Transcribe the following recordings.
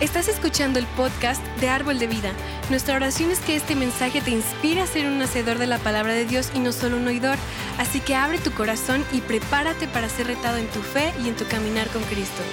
Estás escuchando el podcast de Árbol de Vida. Nuestra oración es que este mensaje te inspire a ser un hacedor de la palabra de Dios y no solo un oidor. Así que abre tu corazón y prepárate para ser retado en tu fe y en tu caminar con Cristo.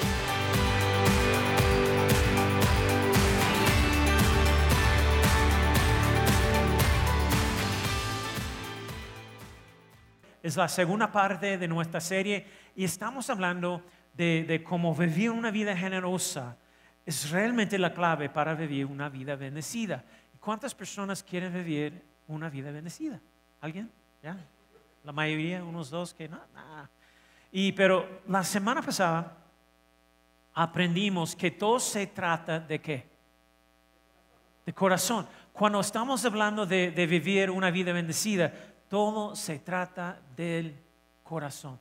Es la segunda parte de nuestra serie y estamos hablando de, de cómo vivir una vida generosa es realmente la clave para vivir una vida bendecida. ¿Cuántas personas quieren vivir una vida bendecida? ¿Alguien? ¿Ya? La mayoría, unos dos que no. Y pero la semana pasada aprendimos que todo se trata de qué? De corazón. Cuando estamos hablando de vivir una vida bendecida, todo se trata del corazón.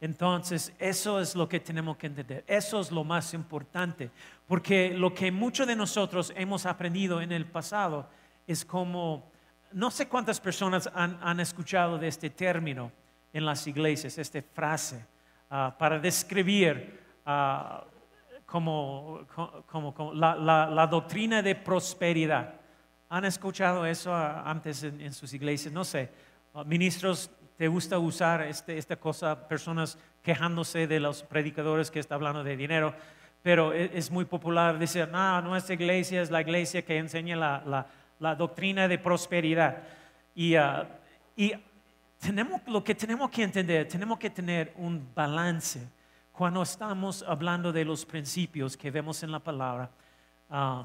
Entonces, eso es lo que tenemos que entender. Eso es lo más importante. Porque lo que muchos de nosotros hemos aprendido en el pasado es como, no sé cuántas personas han, escuchado de este término en las iglesias, esta frase, ah, para describir ah, como, la, doctrina de prosperidad. ¿Han escuchado eso ah, antes en, en sus iglesias? No sé. Ministros te gusta usar este, esta cosa, personas quejándose de los predicadores que están hablando de dinero, pero e, es, muy popular decir, no, nuestra iglesia es la iglesia que enseña la, la, doctrina de prosperidad. Y, uh, y tenemos, lo que tenemos que entender, tenemos que tener un balance cuando estamos hablando de los principios que vemos en la palabra, uh,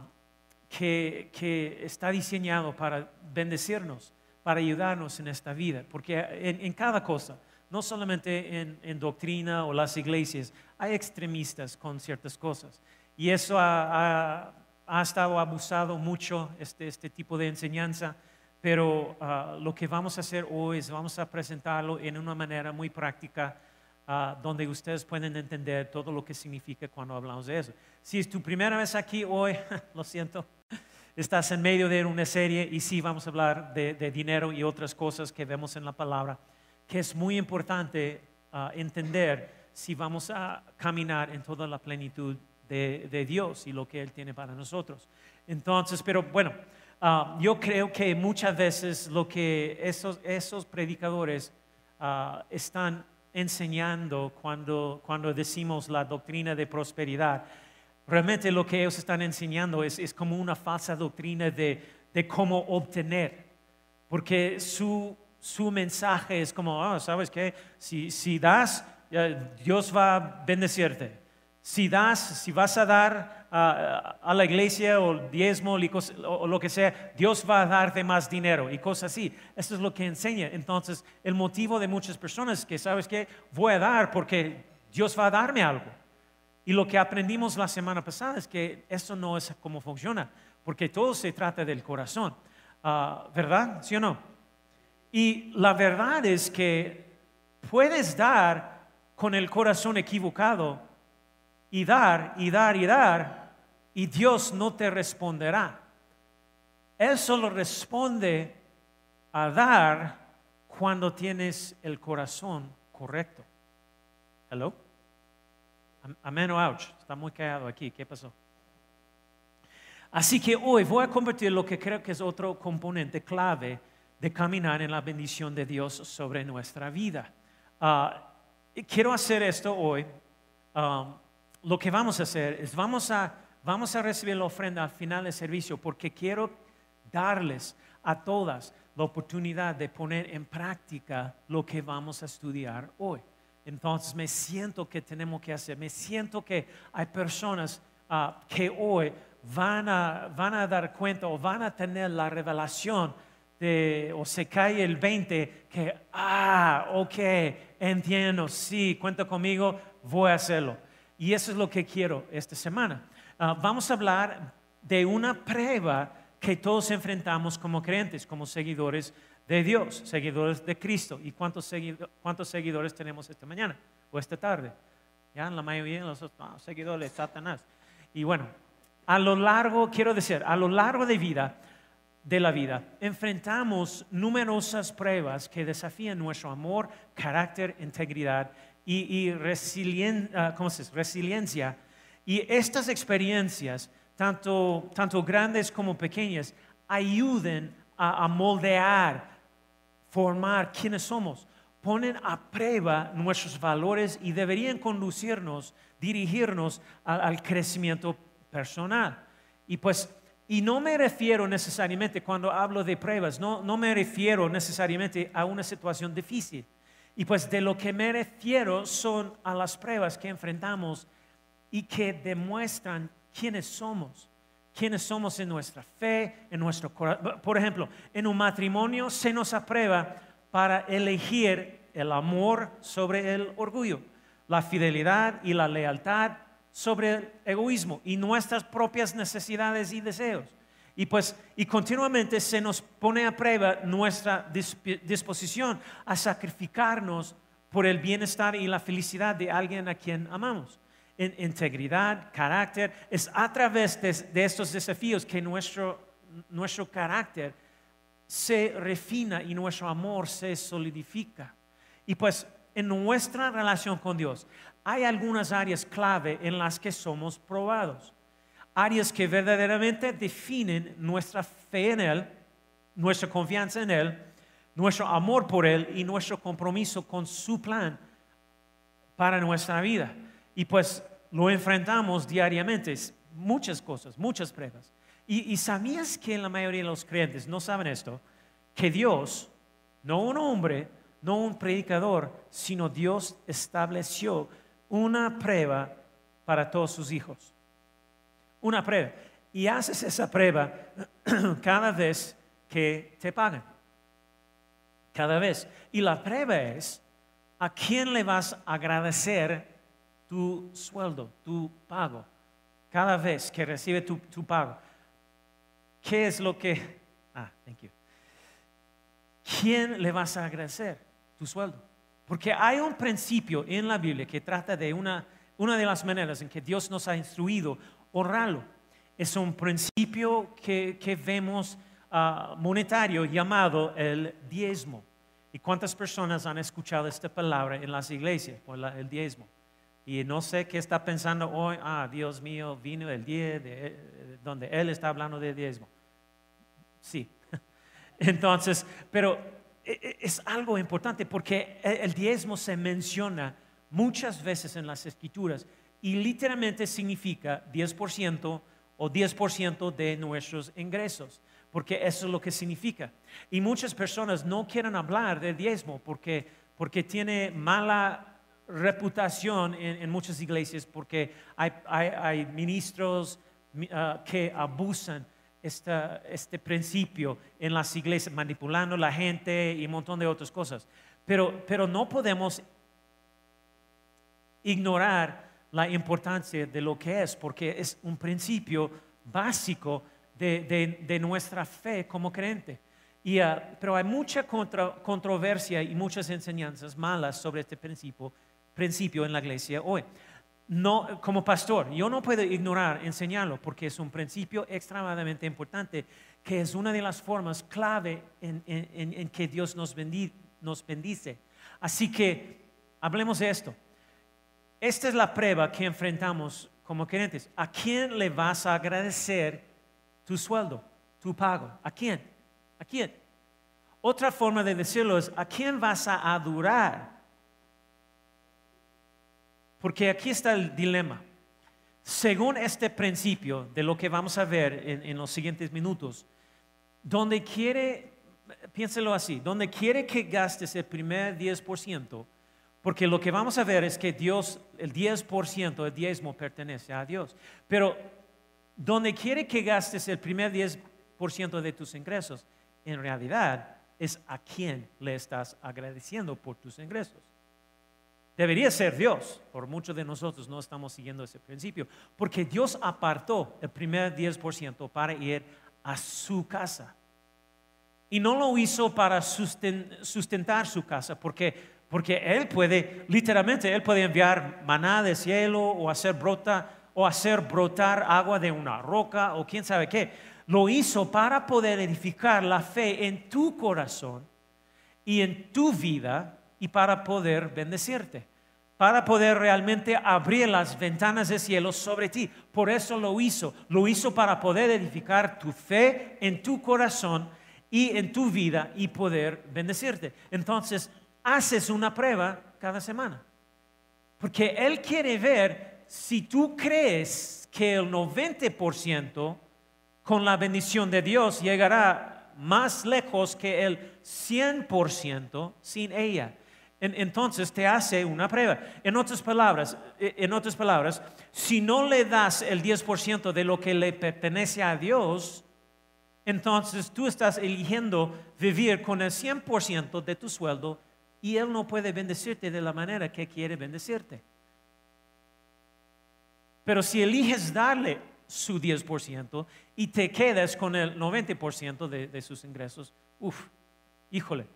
que, que está diseñado para bendecirnos para ayudarnos en esta vida, porque en, cada cosa, no solamente en, doctrina o las iglesias, hay extremistas con ciertas cosas. Y eso ha, estado abusado mucho, este, este, tipo de enseñanza, pero ah, lo que vamos a hacer hoy es vamos a presentarlo en una manera muy práctica, ah, donde ustedes pueden entender todo lo que significa cuando hablamos de eso. Si es tu primera vez aquí hoy, lo siento, estás en medio de una serie y sí vamos a hablar de, dinero y otras cosas que vemos en la palabra, que es muy importante ah, entender si vamos a caminar en toda la plenitud de, Dios y lo que Él tiene para nosotros. Entonces, pero bueno, ah, yo creo que muchas veces lo que esos, esos predicadores ah, están enseñando cuando, cuando decimos la doctrina de prosperidad, Realmente lo que ellos están enseñando es, como una falsa doctrina de, cómo obtener, porque su, mensaje es como, ah, ¿sabes qué? Si, das, Dios va a bendecirte. Si das, si vas a dar a, la iglesia o diezmo o, lo que sea, Dios va a darte más dinero y cosas así. Eso es lo que enseña. Entonces, el motivo de muchas personas es que, ¿sabes qué? Voy a dar porque Dios va a darme algo. Y lo que aprendimos la semana pasada es que eso no es como funciona, porque todo se trata del corazón, ah, ¿verdad? ¿Sí o no? Y la verdad es que puedes dar con el corazón equivocado y dar y dar y dar y Dios no te responderá. Él solo responde a dar cuando tienes el corazón correcto. ¿Hello? Amén o ouch. Está muy callado aquí. ¿Qué pasó? Así que hoy voy a convertir lo que creo que es otro componente clave de caminar en la bendición de Dios sobre nuestra vida. Ah, quiero hacer esto hoy. Lo que vamos a hacer es vamos a, vamos a recibir la ofrenda al final del servicio porque quiero darles a todas la oportunidad de poner en práctica lo que vamos a estudiar hoy. Entonces me siento que tenemos que hacer, me siento que hay personas ah, que hoy van a, van a dar cuenta o van a tener la revelación de, o se cae el 20, que, ah, ok, entiendo, sí, cuenta conmigo, voy a hacerlo. Y eso es lo que quiero esta semana. Ah, vamos a hablar de una prueba que todos enfrentamos como creyentes, como seguidores de Dios, seguidores de Cristo. ¿Y cuántos, seguidores tenemos esta mañana o esta tarde? Ya la mayoría de los seguidores de Satanás. Y bueno, a lo largo, quiero decir, a lo largo de vida, de la vida, enfrentamos numerosas pruebas que desafían nuestro amor, carácter, integridad y, y ah, resiliencia. Y estas experiencias tanto, tanto grandes como pequeñas, ayuden a, moldear, formar quienes somos. Ponen a prueba nuestros valores y deberían conducirnos, dirigirnos al crecimiento personal. Y pues, y no me refiero necesariamente cuando hablo de pruebas, no, no me refiero necesariamente a una situación difícil. Y pues de lo que me refiero son a las pruebas que enfrentamos y que demuestran quiénes somos, quiénes somos en nuestra fe, en nuestro corazón. Por ejemplo, en un matrimonio se nos aprueba para elegir el amor sobre el orgullo, la fidelidad y la lealtad sobre el egoísmo y nuestras propias necesidades y deseos. Y pues, y continuamente se nos pone a prueba nuestra disposición a sacrificarnos por el bienestar y la felicidad de alguien a quien amamos. En integridad, carácter, es a través de, estos desafíos que nuestro, nuestro carácter se refina y nuestro amor se solidifica. Y pues en nuestra relación con Dios hay algunas áreas clave en las que somos probados. Áreas que verdaderamente definen nuestra fe en Él, nuestra confianza en Él, nuestro amor por Él y nuestro compromiso con su plan para nuestra vida. Y pues lo enfrentamos diariamente, muchas cosas, muchas pruebas. Y, y, sabías que la mayoría de los creyentes no saben esto, que Dios, no un hombre, no un predicador, sino Dios estableció una prueba para todos sus hijos. Una prueba. Y haces esa prueba cada vez que te pagan. Cada vez. Y la prueba es, ¿a quién le vas a agradecer tu sueldo, tu pago? Cada vez que recibe tu, tu pago. ¿Qué es lo que... Ah, thank you. ¿Quién le vas a agradecer tu sueldo? Porque hay un principio en la Biblia que trata de una, una de las maneras en que Dios nos ha instruido honrarlo. Es un principio que, que vemos uh, monetario llamado el diezmo. ¿Y cuántas personas han escuchado esta palabra en las iglesias por el diezmo? Y no sé qué está pensando hoy, ah, Dios mío, vino el día de, donde Él está hablando de diezmo. Sí. Entonces, pero es algo importante porque el diezmo se menciona muchas veces en las escrituras y literalmente significa 10% o 10% de nuestros ingresos, porque eso es lo que significa. Y muchas personas no quieren hablar del diezmo porque, porque tiene mala reputación en, muchas iglesias, porque hay, ministros ah, que abusan este principio en las iglesias, manipulando la gente y un montón de otras cosas. Pero, pero no podemos ignorar la importancia de lo que es, porque es un principio básico de, nuestra fe como creyente. Y, ah, pero hay mucha controversia y muchas enseñanzas malas sobre este principio, principio en la iglesia hoy no, como pastor, yo no puedo ignorar enseñarlo porque es un principio extremadamente importante que es una de las formas clave en, que Dios nos, nos bendice. Así que hablemos de esto. Esta es la prueba que enfrentamos como creyentes. ¿A quién le vas a agradecer tu sueldo, tu pago? ¿A quién? ¿A quién? Otra forma de decirlo es, ¿a quién vas a adorar? Porque aquí está el dilema. Según este principio de lo que vamos a ver en, los siguientes minutos, donde quiere, piénselo así, donde quiere que gastes el primer 10%, porque lo que vamos a ver es que Dios, el 10%, el diezmo pertenece a Dios. Pero donde quiere que gastes el primer 10% de tus ingresos, en realidad es a quien le estás agradeciendo por tus ingresos. Debería ser Dios. Por muchos de nosotros no estamos siguiendo ese principio. Porque Dios apartó el primer 10% para ir a su casa. Y no lo hizo para sustentar su casa, porque, porque Él puede, literalmente, Él puede enviar maná del cielo o hacer brota o hacer brotar agua de una roca o quién sabe qué. Lo hizo para poder edificar la fe en tu corazón y en tu vida y para poder bendecirte. para poder realmente abrir las ventanas del cielo sobre ti. Por eso lo hizo. Lo hizo para poder edificar tu fe en tu corazón y en tu vida y poder bendecirte. Entonces, haces una prueba cada semana. Porque Él quiere ver si tú crees que el 90% con la bendición de Dios llegará más lejos que el 100% sin ella entonces te hace una prueba. En otras palabras, e, en otras palabras, si no le das el 10% de lo que le pertenece a Dios, entonces tú estás eligiendo vivir con el 100% de tu sueldo y Él no puede bendecirte de la manera que quiere bendecirte. Pero si eliges darle su 10% y te quedas con el 90% de, de sus ingresos, uff, híjole,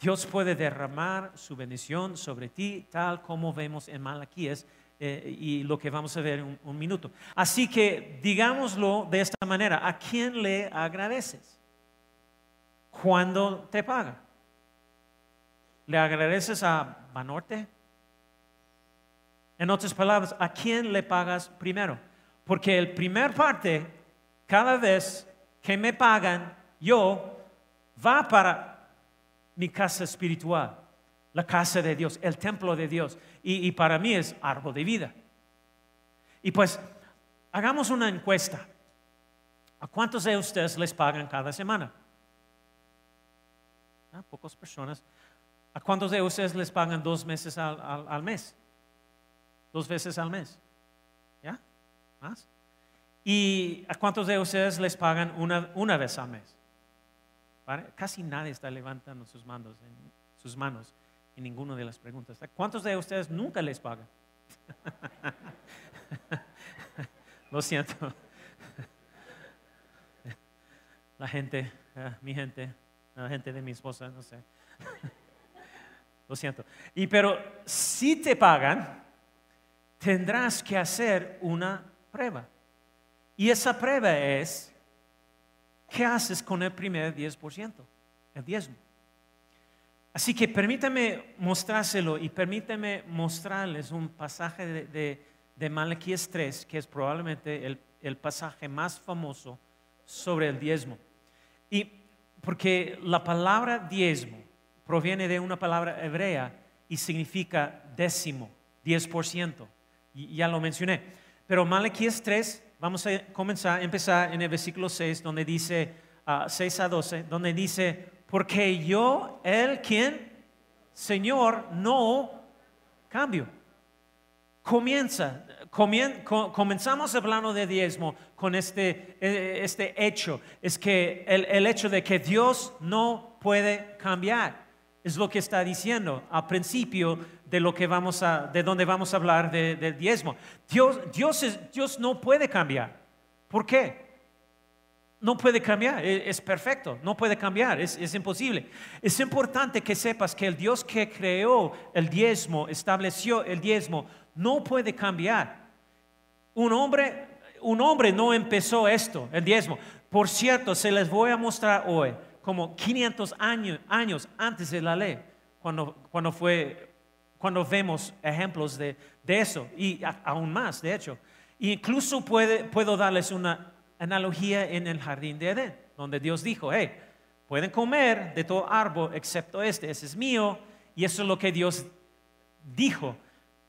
Dios puede derramar su bendición sobre ti, tal como vemos en Malaquías eh, y lo que vamos a ver en un, minuto. Así que digámoslo de esta manera, ¿a quién le agradeces? Cuando te paga. ¿Le agradeces a Banorte? En otras palabras, ¿a quién le pagas primero? Porque el primer parte, cada vez que me pagan, yo va para mi casa espiritual, la casa de Dios, el templo de Dios. Y, para mí es árbol de vida. Y pues, hagamos una encuesta. ¿A cuántos de ustedes les pagan cada semana? ¿A ah, pocas personas. ¿A cuántos de ustedes les pagan dos meses al, mes? Dos veces al mes. ¿Ya? ¿Más? ¿Y a cuántos de ustedes les pagan una, una vez al mes? Casi nadie está levantando sus manos, en, sus manos en ninguna de las preguntas. ¿Cuántos de ustedes nunca les pagan? Lo siento. La gente, ah, mi gente, la gente de mi esposa, no sé. Lo siento. Y pero si te pagan, tendrás que hacer una prueba. Y esa prueba es ¿qué haces con el primer 10%? El diezmo. Así que permítame mostrárselo y permítame mostrarles un pasaje de, de, Malaquías 3, que es probablemente el, el, pasaje más famoso sobre el diezmo. Y porque la palabra diezmo proviene de una palabra hebrea y significa décimo, 10%. Y ya lo mencioné. Pero Malaquías 3 Vamos a comenzar, empezar en el versículo 6, donde dice, 6 ah, a 12, donde dice, porque yo, Él, ¿quién? Señor, no cambio. Comienza, comenzamos hablando de diezmo con este, eh, este hecho, es que el, el hecho de que Dios no puede cambiar. Es lo que está diciendo al principio de lo que vamos a, de donde vamos a hablar del diezmo. Dios, Dios, Dios no puede cambiar. ¿Por qué? No puede cambiar, e, es, perfecto, no puede cambiar, es, es, imposible. Es importante que sepas que el Dios que creó el diezmo, estableció el diezmo, no puede cambiar. Un hombre, un hombre no empezó esto, el diezmo. Por cierto, se les voy a mostrar hoy, como 500 años, años antes de la ley, cuando, cuando fue cuando vemos ejemplos de, eso y aún más, de hecho. incluso puedo darles una analogía en el jardín de Edén, donde Dios dijo, hey, pueden comer de todo árbol excepto este, ese es mío, y eso es lo que Dios dijo.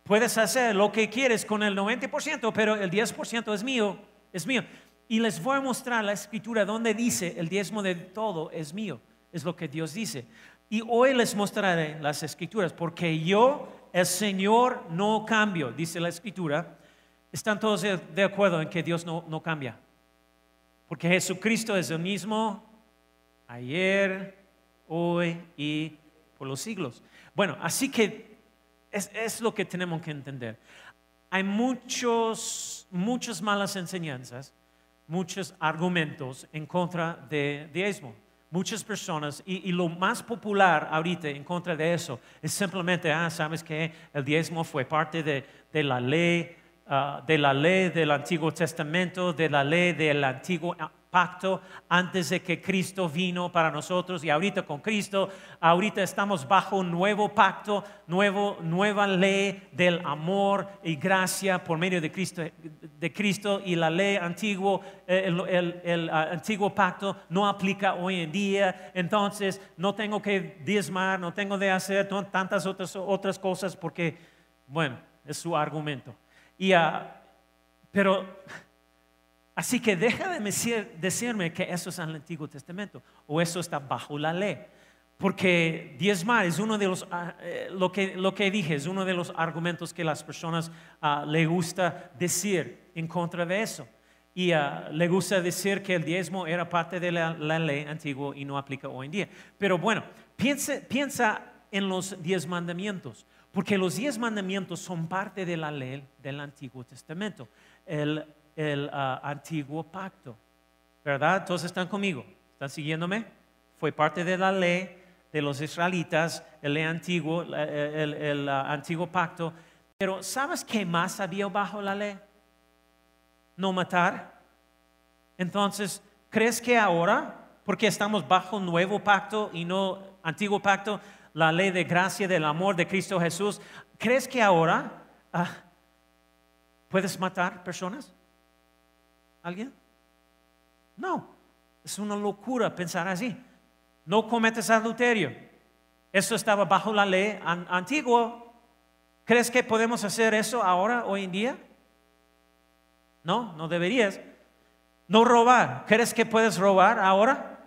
Puedes hacer lo que quieres con el 90%, pero el 10% es mío, es mío. Y les voy a mostrar la escritura donde dice el diezmo de todo es mío, es lo que Dios dice. Y hoy les mostraré las escrituras, porque yo, el Señor, no cambio, dice la escritura. ¿Están todos de acuerdo en que Dios no, cambia? Porque Jesucristo es el mismo ayer, hoy y por los siglos. Bueno, así que es, lo que tenemos que entender. Hay muchos, muchas malas enseñanzas, muchos argumentos en contra de diezmo. Muchas personas, y, lo más popular ahorita en contra de eso es simplemente, ah, sabes que el diezmo fue parte de, la ley, ah, de la ley del Antiguo Testamento, de la ley del Antiguo pacto antes de que Cristo vino para nosotros. Y ahorita con Cristo, ahorita estamos bajo un nuevo pacto, nuevo, nueva ley del amor y gracia por medio de Cristo, de Cristo. Y la ley antiguo, el, el, ah, antiguo pacto no aplica hoy en día, entonces no tengo que diezmar, no tengo de hacer tantas otras, otras cosas porque, bueno, es su argumento. Y, uh, pero Así que deja de decirme que eso es en el Antiguo Testamento o eso está bajo la ley. Porque diezmar es uno de los, ah, eh, lo, que, lo que dije, uno de los argumentos que las personas uh, le gusta decir en contra de eso. Y ah, le gusta decir que el diezmo era parte de la, ley antigua y no aplica hoy en día. Pero bueno, piensa, piensa en los diez mandamientos, porque los diez mandamientos son parte de la ley del Antiguo Testamento. El el ah, antiguo pacto. ¿Verdad? Todos están conmigo. ¿Están siguiéndome? Fue parte de la ley de los israelitas, el antiguo, el, ah, antiguo pacto. Pero ¿sabes qué más había bajo la ley? No matar. Entonces, ¿crees que ahora, porque estamos bajo nuevo pacto y no antiguo pacto, la ley de gracia del amor de Cristo Jesús, ¿crees que ahora ah, puedes matar personas? ¿Alguien? No, es una locura pensar así. No cometes adulterio. Eso estaba bajo la ley antigua. ¿Crees que podemos hacer eso ahora, hoy en día? No, no deberías. No robar. ¿Crees que puedes robar ahora?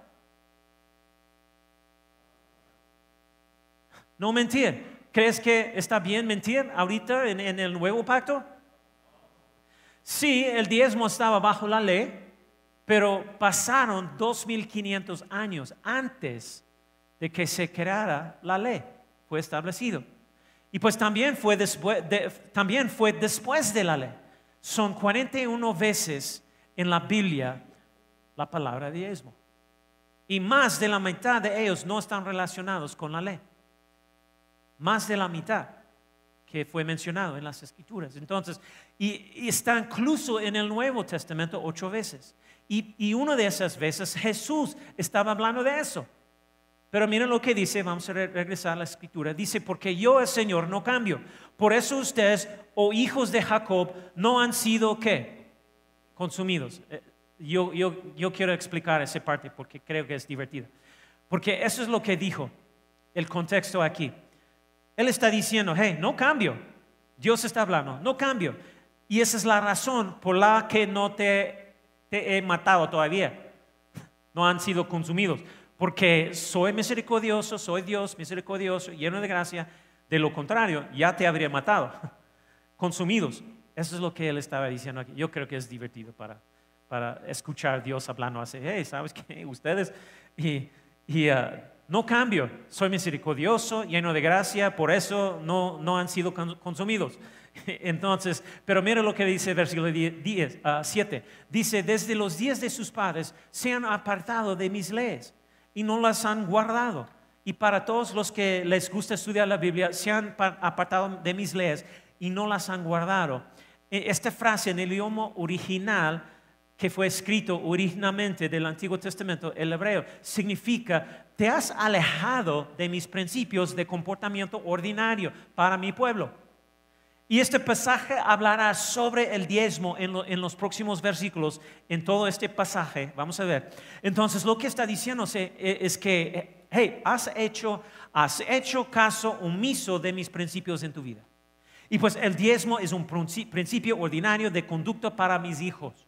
No mentir. ¿Crees que está bien mentir ahorita en, en el nuevo pacto? Sí, el diezmo estaba bajo la ley, pero pasaron 2500 años antes de que se creara la ley, fue establecido. Y pues también fue después de, la ley. Son 41 veces en la Biblia la palabra diezmo. Y más de la mitad de ellos no están relacionados con la ley. Más de la mitad que fue mencionado en las escrituras. Entonces, y, está incluso en el Nuevo Testamento ocho veces. Y, y, una de esas veces Jesús estaba hablando de eso. Pero miren lo que dice, vamos a regresar a la escritura. Dice, porque yo el Señor no cambio. Por eso ustedes, oh hijos de Jacob, no han sido qué? Consumidos. Eh, yo, yo, yo quiero explicar esa parte porque creo que es divertida. Porque eso es lo que dijo el contexto aquí. Él está diciendo, hey, no cambio. Dios está hablando, no cambio. Y esa es la razón por la que no te, he matado todavía. No han sido consumidos. Porque soy misericordioso, soy Dios misericordioso, lleno de gracia. De lo contrario, ya te habría matado. Consumidos. Eso es lo que él estaba diciendo aquí. Yo creo que es divertido para, para escuchar a Dios hablando así. Hey, ¿sabes qué? Ustedes. Y, y uh, no cambio, soy misericordioso, lleno de gracia, por eso no, no han sido consumidos. Entonces, pero mira lo que dice versículo 10, 7. Ah, dice, desde los días de sus padres se han apartado de mis leyes y no las han guardado. Y para todos los que les gusta estudiar la Biblia, se han apartado de mis leyes y no las han guardado. E, esta frase en el idioma original que fue escrito originalmente del Antiguo Testamento, el hebreo, significa, te has alejado de mis principios de comportamiento ordinario para mi pueblo. Y este pasaje hablará sobre el diezmo en, los próximos versículos, en todo este pasaje, vamos a ver. Entonces lo que está diciendo e, es que, hey, has hecho, has hecho caso omiso de mis principios en tu vida. Y pues el diezmo es un principio ordinario de conducta para mis hijos.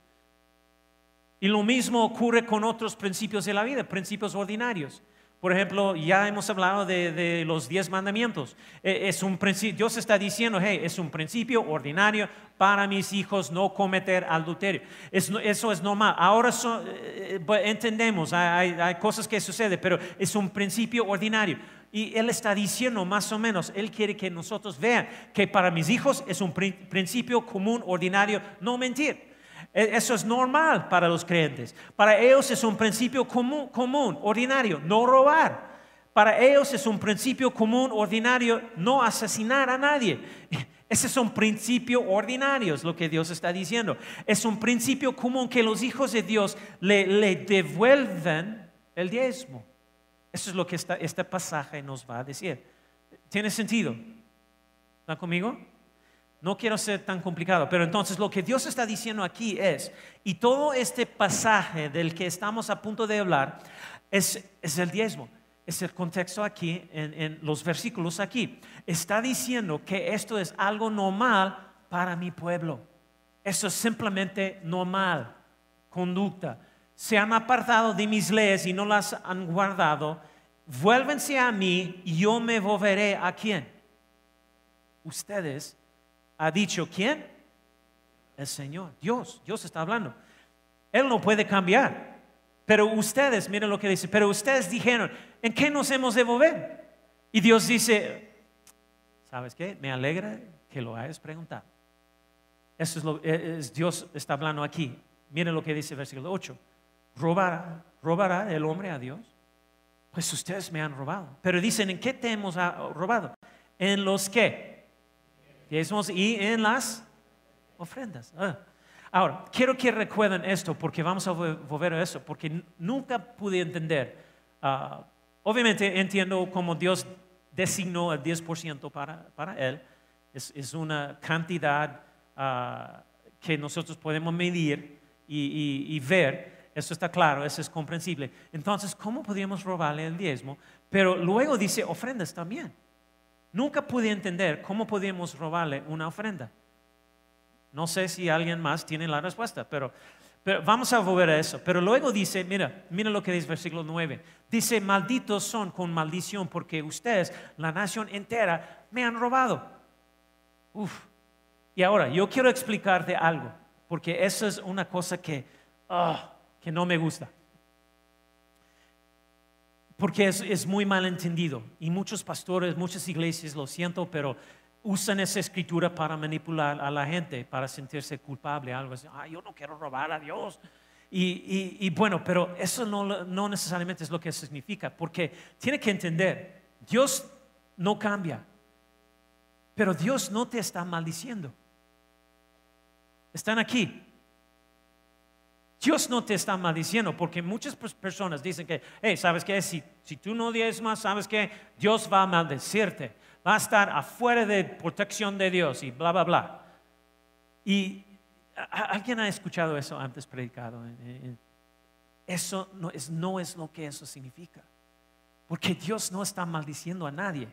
Y lo mismo ocurre con otros principios de la vida, principios ordinarios. Por ejemplo, ya hemos hablado de, los diez mandamientos. E, es un Dios está diciendo, hey, es un principio ordinario para mis hijos no cometer adulterio. eso es normal. Ahora eh, eh, entendemos, hay, hay, cosas que suceden, pero es un principio ordinario. Y Él está diciendo más o menos, Él quiere que nosotros vean que para mis hijos es un principio común, ordinario, no mentir. E, eso es normal para los creyentes. Para ellos es un principio común, común, ordinario, no robar. Para ellos es un principio común, ordinario, no asesinar a nadie. Ese es un principio ordinario, es lo que Dios está diciendo. Es un principio común que los hijos de Dios le, le devuelven el diezmo. Eso es lo que esta, este pasaje nos va a decir. ¿Tiene sentido? ¿Están conmigo? No quiero ser tan complicado, pero entonces lo que Dios está diciendo aquí es, y todo este pasaje del que estamos a punto de hablar, es, es el diezmo es el contexto aquí, en, los versículos aquí. Está diciendo que esto es algo normal para mi pueblo. Eso es simplemente normal, conducta. Se han apartado de mis leyes y no las han guardado. Vuélvense a mí y yo me volveré a quién. Ustedes, ha dicho quién? El Señor, Dios, Dios está hablando. Él no puede cambiar. Pero ustedes, miren lo que dice, pero ustedes dijeron, ¿en qué nos hemos de mover? Y Dios dice, ¿sabes qué? Me alegra que lo hayas preguntado. Eso es lo e, es, Dios está hablando aquí. Miren lo que dice el versículo 8. ¿Robará, ¿Robará el hombre a Dios? Pues ustedes me han robado. Pero dicen, ¿en qué te hemos ah, robado? En los qué? Y en las ofrendas. Ah. Ahora, quiero que recuerden esto porque vamos a volver a eso, porque nunca pude entender. Ah, obviamente entiendo cómo Dios designó el 10% para, para Él. Es, una cantidad ah, que nosotros podemos medir y, ver. Eso está claro, eso es comprensible. Entonces, ¿cómo podríamos robarle el diezmo? Pero luego dice ofrendas también. Nunca pude entender cómo podíamos robarle una ofrenda. No sé si alguien más tiene la respuesta, pero, vamos a volver a eso. Pero luego dice, mira, mira lo que dice versículo 9. Dice, malditos son con maldición porque ustedes, la nación entera, me han robado. Uf. Y ahora, yo quiero explicarte algo, porque eso es una cosa que, ah, que no me gusta. Porque es, es muy mal entendido. Y muchos pastores, muchas iglesias, lo siento, pero usan esa escritura para manipular a la gente, para sentirse culpable, algo así. Ah, yo no quiero robar a Dios. Y, bueno, pero eso no, no, necesariamente es lo que significa, porque tiene que entender, Dios no cambia, pero Dios no te está maldiciendo. Están aquí. Dios no te está maldiciendo, porque muchas personas dicen que, hey, ¿sabes qué? Si, si tú no más ¿sabes qué? Dios va a maldecirte va a estar afuera de protección de Dios y bla, bla, bla. Y alguien ha escuchado eso antes predicado. Eso no es, no es lo que eso significa. Porque Dios no está maldiciendo a nadie.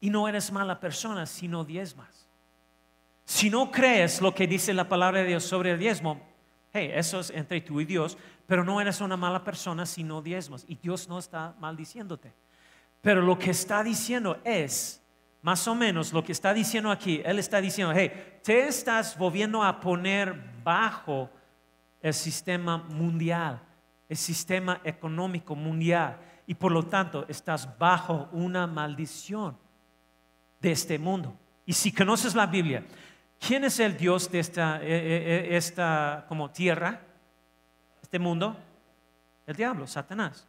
Y no eres mala persona si no diezmas. Si no crees lo que dice la palabra de Dios sobre el diezmo, hey, eso es entre tú y Dios, pero no eres una mala persona si no. Y Dios no está maldiciéndote. Pero lo que está diciendo es, más o menos lo que está diciendo aquí, Él está diciendo, hey, te estás volviendo a poner bajo el sistema mundial, el sistema económico mundial, y por lo tanto estás bajo una maldición de este mundo. Y si conoces la Biblia, ¿quién es el Dios de esta, eh, eh, eh, esta como tierra, este mundo? El diablo, Satanás.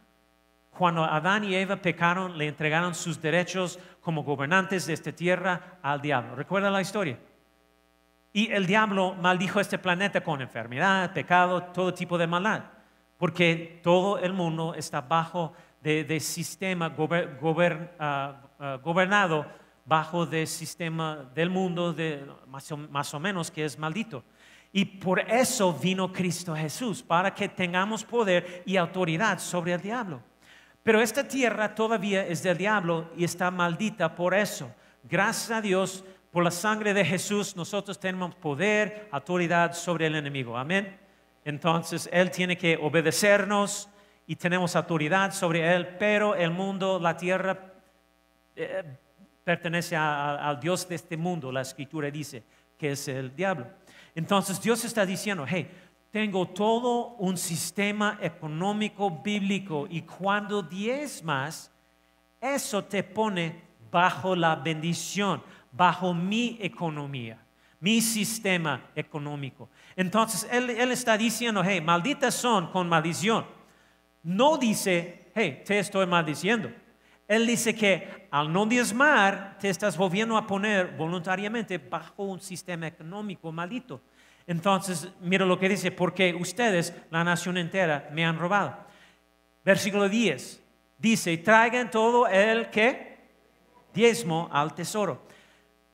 Cuando Adán y Eva pecaron, le entregaron sus derechos como gobernantes de esta tierra al diablo. ¿Recuerda la historia? Y el diablo maldijo este planeta con enfermedad, pecado, todo tipo de maldad, porque todo el mundo está bajo de, sistema ah, ah, gobernado bajo del sistema del mundo de, más o menos que es maldito. Y por eso vino Cristo Jesús, para que tengamos poder y autoridad sobre el diablo. Pero esta tierra todavía es del diablo y está maldita por eso. Gracias a Dios, por la sangre de Jesús, nosotros tenemos poder, autoridad sobre el enemigo. Amén. Entonces, Él tiene que obedecernos y tenemos autoridad sobre Él, pero el mundo, la tierra, eh, pertenece al Dios de este mundo. La escritura dice que es el diablo. Entonces, Dios está diciendo, hey, tengo todo un sistema económico bíblico y cuando diezmas, eso te pone bajo la bendición, bajo mi economía, mi sistema económico. Entonces, él, él está diciendo, hey, malditas son con maldición. No dice, hey, te estoy maldiciendo. Él dice que al no diezmar te estás volviendo a poner voluntariamente bajo un sistema económico maldito. Entonces, mira lo que dice, porque ustedes, la nación entera, me han robado. Versículo 10 dice, traigan todo el que diezmo al tesoro.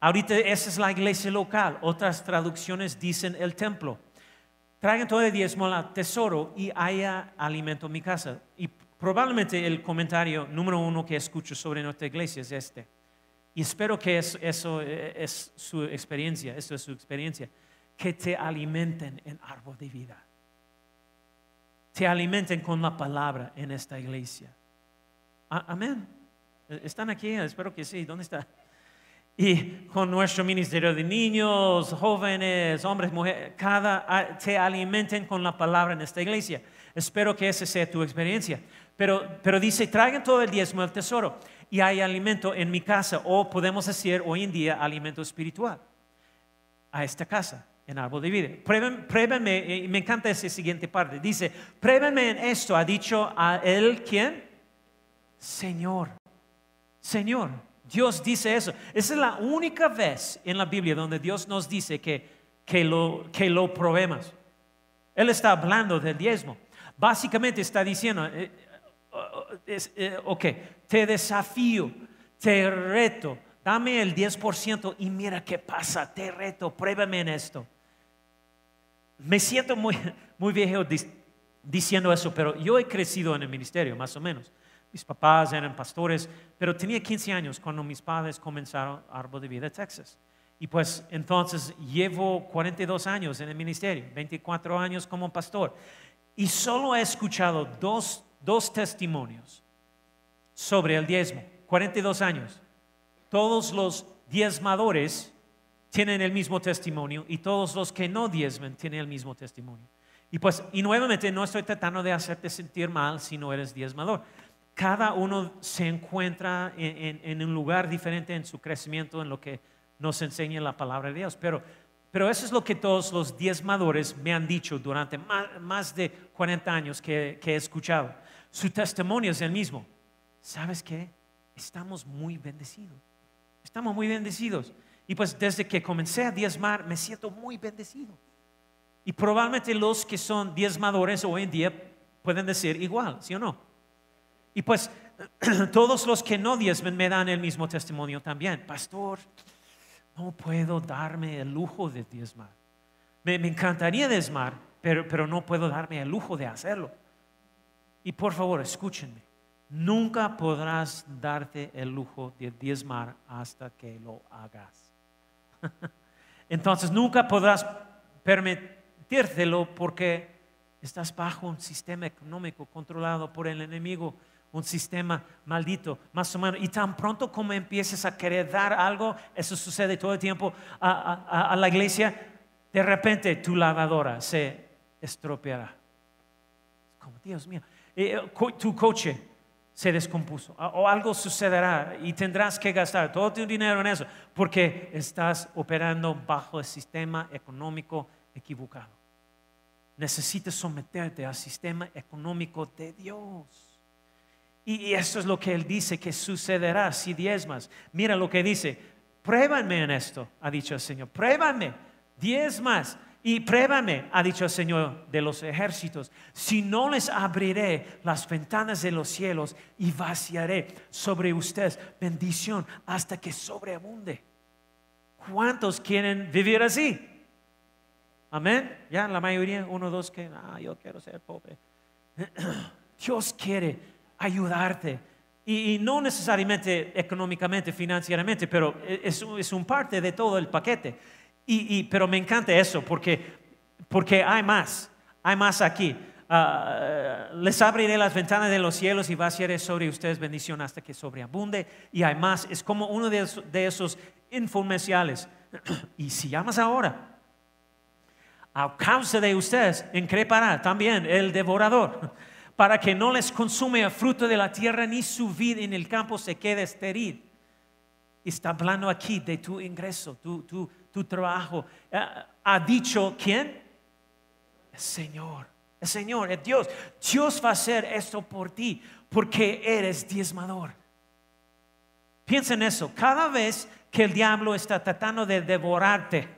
Ahorita esa es la iglesia local, otras traducciones dicen el templo. Traigan todo el diezmo al tesoro y haya alimento en mi casa. Y probablemente el comentario número uno que escucho sobre nuestra iglesia es este. Y espero que eso, eso es su experiencia, eso es su experiencia. Que te alimenten en árbol de vida. Te alimenten con la palabra en esta iglesia. Amén. ¿Están aquí? Espero que sí. ¿Dónde está? Y con nuestro ministerio de niños, jóvenes, hombres, mujeres, cada te alimenten con la palabra en esta iglesia. Espero que esa sea tu experiencia. Pero, pero dice, traigan todo el diezmo del tesoro y hay alimento en mi casa, o podemos decir hoy en día alimento espiritual a esta casa, en árbol de vida. Pruébenme, y me encanta esa siguiente parte, dice, pruébenme en esto, ha dicho a él, ¿quién? Señor, Señor. Dios dice eso. Esa es la única vez en la Biblia donde Dios nos dice que, que, lo, que lo probemos. Él está hablando del diezmo. Básicamente está diciendo, eh, eh, eh, ok, te desafío, te reto, dame el 10% y mira qué pasa, te reto, pruébame en esto. Me siento muy, muy viejo diciendo eso, pero yo he crecido en el ministerio, más o menos. Mis papás eran pastores, pero tenía 15 años cuando mis padres comenzaron Árbol de Vida Texas. Y pues entonces llevo 42 años en el ministerio, 24 años como pastor. Y solo he escuchado dos, dos testimonios sobre el diezmo, 42 años. Todos los diezmadores tienen el mismo testimonio y todos los que no diezmen tienen el mismo testimonio. Y pues, y nuevamente no estoy tratando de hacerte sentir mal si no eres diezmador cada uno se encuentra en, un lugar diferente en su crecimiento, en lo que nos enseña la palabra de Dios. Pero, pero eso es lo que todos los diezmadores me han dicho durante más, de 40 años que, que he escuchado. Su testimonio es el mismo. ¿Sabes qué? Estamos muy bendecidos. Estamos muy bendecidos. Y pues desde que comencé a diezmar me siento muy bendecido. Y probablemente los que son diezmadores hoy en día pueden decir igual, ¿sí o no? Y pues todos los que no diezmen me dan el mismo testimonio también. Pastor, no puedo darme el lujo de diezmar. Me, encantaría diezmar, pero, pero no puedo darme el lujo de hacerlo. Y por favor, escúchenme. Nunca podrás darte el lujo de diezmar hasta que lo hagas. Entonces nunca podrás permitírtelo porque estás bajo un sistema económico controlado por el enemigo un sistema maldito, más o menos. Y tan pronto como empieces a querer dar algo, eso sucede todo el tiempo a, la iglesia, de repente tu lavadora se estropeará. Como, Dios mío, tu coche se descompuso o algo sucederá y tendrás que gastar todo tu dinero en eso porque estás operando bajo el sistema económico equivocado. Necesitas someterte al sistema económico de Dios. Y, eso es lo que él dice que sucederá si diezmas. Mira lo que dice, pruébame en esto, ha dicho el Señor, pruébame, diezmas. Y pruébame, ha dicho el Señor de los ejércitos, si no les abriré las ventanas de los cielos y vaciaré sobre ustedes bendición hasta que sobreabunde. ¿Cuántos quieren vivir así? Amén. Ya la mayoría, uno, dos, que, ah, yo quiero ser pobre. Dios quiere ayudarte. Y, no necesariamente económicamente, financieramente, pero es, es, un parte de todo el paquete. Y, pero me encanta eso porque, porque hay más, hay más aquí. Ah, les abriré las ventanas de los cielos y vaciaré sobre ustedes bendición hasta que sobreabunde. Y hay más, es como uno de esos, de infomerciales. y si llamas ahora, a causa de ustedes, increpará también el devorador para que no les consume el fruto de la tierra ni su vida en el campo se quede estéril. Está hablando aquí de tu ingreso, tu, tu, trabajo. Eh, ¿Ha dicho quién? El Señor. El Señor, es Dios. Dios va a hacer esto por ti porque eres diezmador. Piensa en eso. Cada vez que el diablo está tratando de devorarte,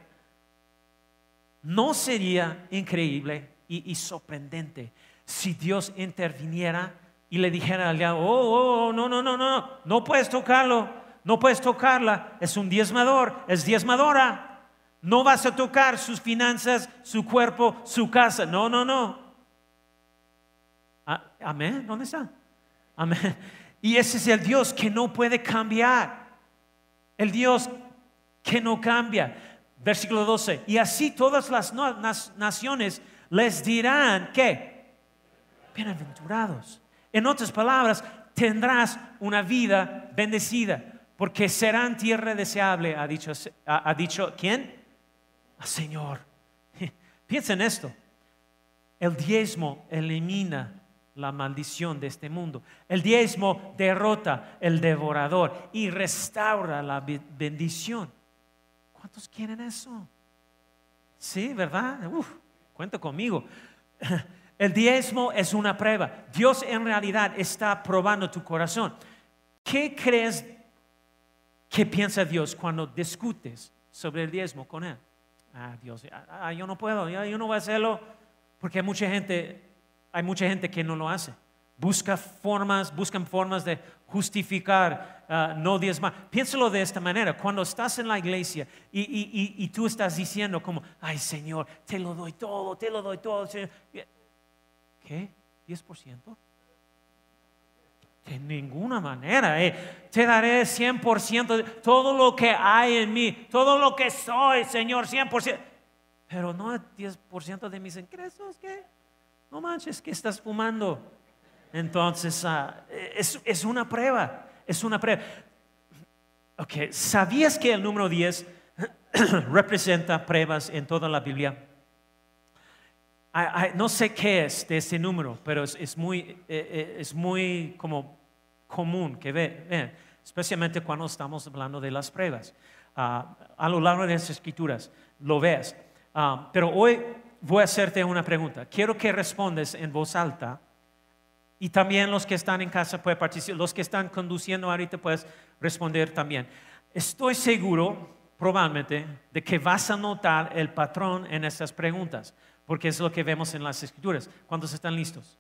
¿no sería increíble y, y sorprendente si Dios interviniera y le dijera al diablo, oh, oh, oh, no, no, no, no, no puedes tocarlo, no puedes tocarla, es un diezmador, es diezmadora, no vas a tocar sus finanzas, su cuerpo, su casa, no, no, no. Ah, amén, ¿dónde está? Amén. Y ese es el Dios que no puede cambiar, el Dios que no cambia. Versículo 12, y así todas las naciones les dirán que, bienaventurados en otras palabras, tendrás una vida bendecida, porque serán tierra deseable, ha dicho, ha, dicho ¿quién? El Señor. Piensa en esto. El diezmo elimina la maldición de este mundo. El diezmo derrota el devorador y restaura la bendición. ¿Cuántos quieren eso? Sí, ¿verdad? Uf, cuenta conmigo. El diezmo es una prueba. Dios en realidad está probando tu corazón. ¿Qué crees que piensa Dios cuando discutes sobre el diezmo con Él? Ah, Dios, ah, ah, yo no puedo, yo, no voy a hacerlo porque hay mucha gente, hay mucha gente que no lo hace. Busca formas, buscan formas de justificar uh, no diezmar. Piénsalo de esta manera. Cuando estás en la iglesia y, y, tú estás diciendo como, ay Señor, te lo doy todo, te lo doy todo. Señor. ¿Qué? ¿10%? De ninguna manera. Eh. Te daré 100% de todo lo que hay en mí, todo lo que soy, Señor, 100%. Pero no 10% de mis ingresos, ¿qué? No manches, ¿qué estás fumando? Entonces, ah, es, es, una prueba, es una prueba. Ok, ¿sabías que el número 10 representa pruebas en toda la Biblia? No sé qué es de ese número, pero es, muy, eh, eh, es muy como común que ve, especialmente cuando estamos hablando de las pruebas. Ah, a lo largo de las escrituras lo ves. Ah, pero hoy voy a hacerte una pregunta. Quiero que respondes en voz alta y también los que están en casa pueden participar. Los que están conduciendo ahorita puedes responder también. Estoy seguro, probablemente, de que vas a notar el patrón en estas preguntas porque es lo que vemos en las escrituras. ¿Cuántos están listos?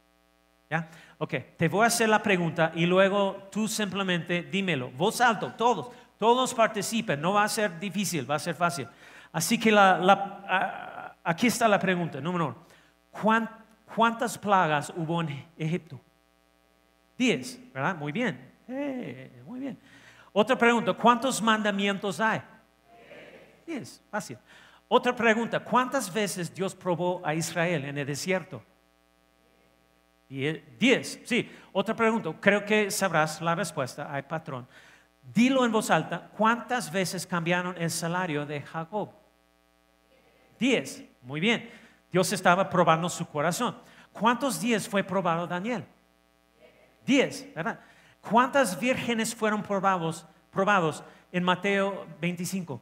¿Ya? Ok, te voy a hacer la pregunta y luego tú simplemente dímelo. Voz alto, todos, todos participen, no va a ser difícil, va a ser fácil. Así que aquí está la pregunta, número uno. ¿Cuántas plagas hubo en Egipto? Diez, ¿verdad? Muy bien, eh, muy bien. Otra pregunta, ¿cuántos mandamientos hay? Diez, fácil. Otra pregunta, ¿cuántas veces Dios probó a Israel en el desierto? Diez, sí. Otra pregunta, creo que sabrás la respuesta, hay patrón. Dilo en voz alta, ¿cuántas veces cambiaron el salario de Jacob? Diez, muy bien. Dios estaba probando su corazón. ¿Cuántos días fue probado Daniel? Diez, ¿verdad? ¿Cuántas vírgenes fueron probados, probados en Mateo 25?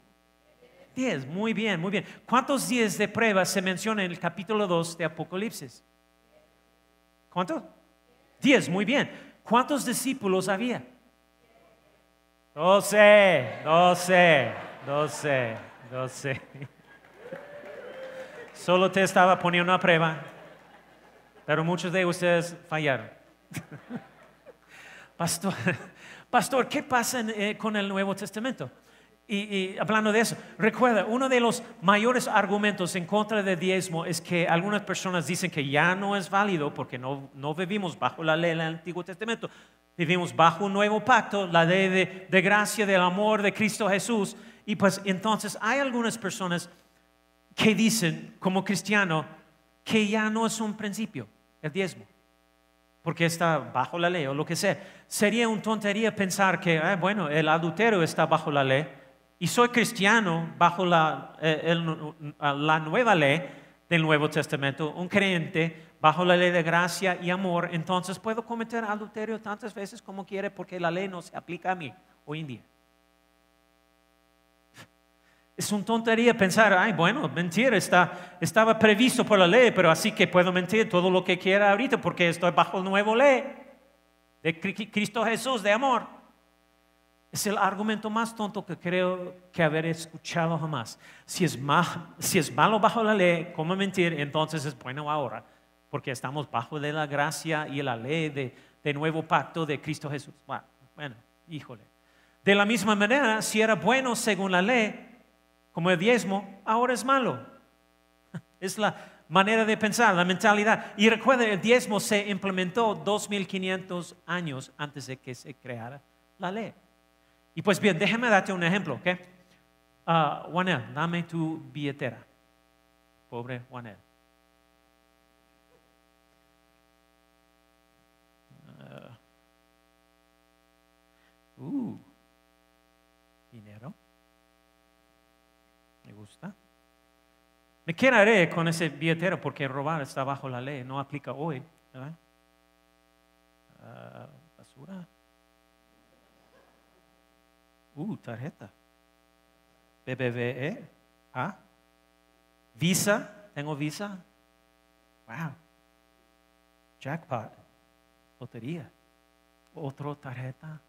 Diez, muy bien, muy bien. ¿Cuántos días de prueba se menciona en el capítulo 2 de Apocalipsis? ¿Cuántos? Diez, muy bien. ¿Cuántos discípulos había? Doce, doce, doce, doce. Solo te estaba poniendo una prueba, pero muchos de ustedes fallaron. Pastor, pastor, ¿qué pasa eh, con el Nuevo Testamento? Y, hablando de eso, recuerda, uno de los mayores argumentos en contra del diezmo es que algunas personas dicen que ya no es válido porque no, no vivimos bajo la ley del Antiguo Testamento, vivimos bajo un nuevo pacto, la ley de, de gracia, del amor de Cristo Jesús. Y pues entonces hay algunas personas que dicen como cristiano que ya no es un principio el diezmo porque está bajo la ley o lo que sea. Sería una tontería pensar que, ah, bueno, el adulterio está bajo la ley y soy cristiano bajo eh, la, nueva ley del Nuevo Testamento, un creyente bajo la ley de gracia y amor, entonces puedo cometer adulterio tantas veces como quiere porque la ley no se aplica a mí hoy en día. Es una tontería pensar, ay, bueno, mentir está, estaba previsto por la ley, pero así que puedo mentir todo lo que quiera ahorita porque estoy bajo la nueva ley de Cristo Jesús de amor. Es el argumento más tonto que creo que haber escuchado jamás. Si es, si es malo bajo la ley, ¿cómo mentir? Entonces es bueno ahora, porque estamos bajo de la gracia y la ley de, nuevo pacto de Cristo Jesús. Bueno, híjole. De la misma manera, si era bueno según la ley, como el diezmo, ahora es malo. Es la manera de pensar, la mentalidad. Y recuerda, el diezmo se implementó 2500 años antes de que se creara la ley. Y pues bien, déjame darte un ejemplo, ¿ok? Uh, Juanel, dame tu billetera. Pobre Juanel. Uh, uh, dinero. Me gusta. Me quedaré con ese billetero porque robar está bajo la ley, no aplica hoy. Uh, basura. Uh, tarjeta. BBVE. ¿Ah? Visa. Tengo visa. Wow. Jackpot. Lotería. Otro tarjeta.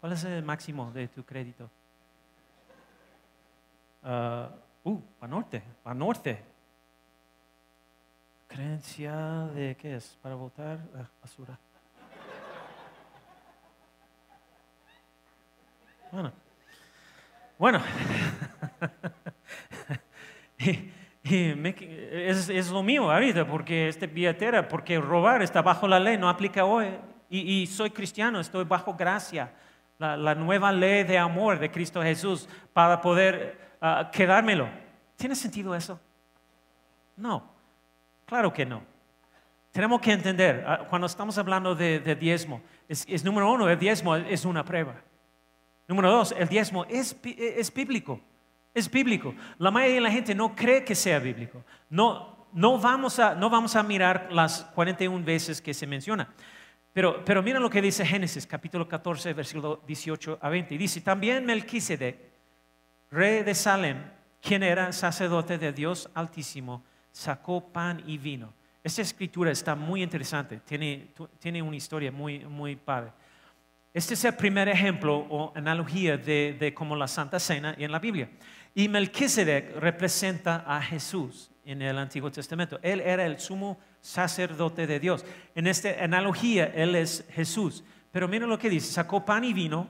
¿Cuál es el máximo de tu crédito? Uh, uh norte. norte. Creencia de qué es? Para votar. Ah, basura. Bueno, bueno. es, lo mío ahorita, porque este billetera, porque robar está bajo la ley, no aplica hoy. Y, soy cristiano, estoy bajo gracia, la, nueva ley de amor de Cristo Jesús para poder ah, quedármelo. ¿Tiene sentido eso? No, claro que no. Tenemos que entender, ah, cuando estamos hablando de, diezmo, es, número uno, el diezmo es una prueba. Número dos, el diezmo es, es bíblico. Es bíblico. La mayoría de la gente no cree que sea bíblico. No, no, vamos, a, no vamos a mirar las 41 veces que se menciona. Pero, pero mira lo que dice Génesis, capítulo 14, versículo 18 a 20. dice, también Melquisedec, rey de Salem, quien era sacerdote de Dios Altísimo, sacó pan y vino. Esta escritura está muy interesante, tiene, tiene una historia muy, muy padre. Este es el primer ejemplo o analogía de, como la Santa Cena en la Biblia. Y Melquisedec representa a Jesús en el Antiguo Testamento. Él era el sumo sacerdote de Dios. En esta analogía, Él es Jesús. Pero mira lo que dice, sacó pan y vino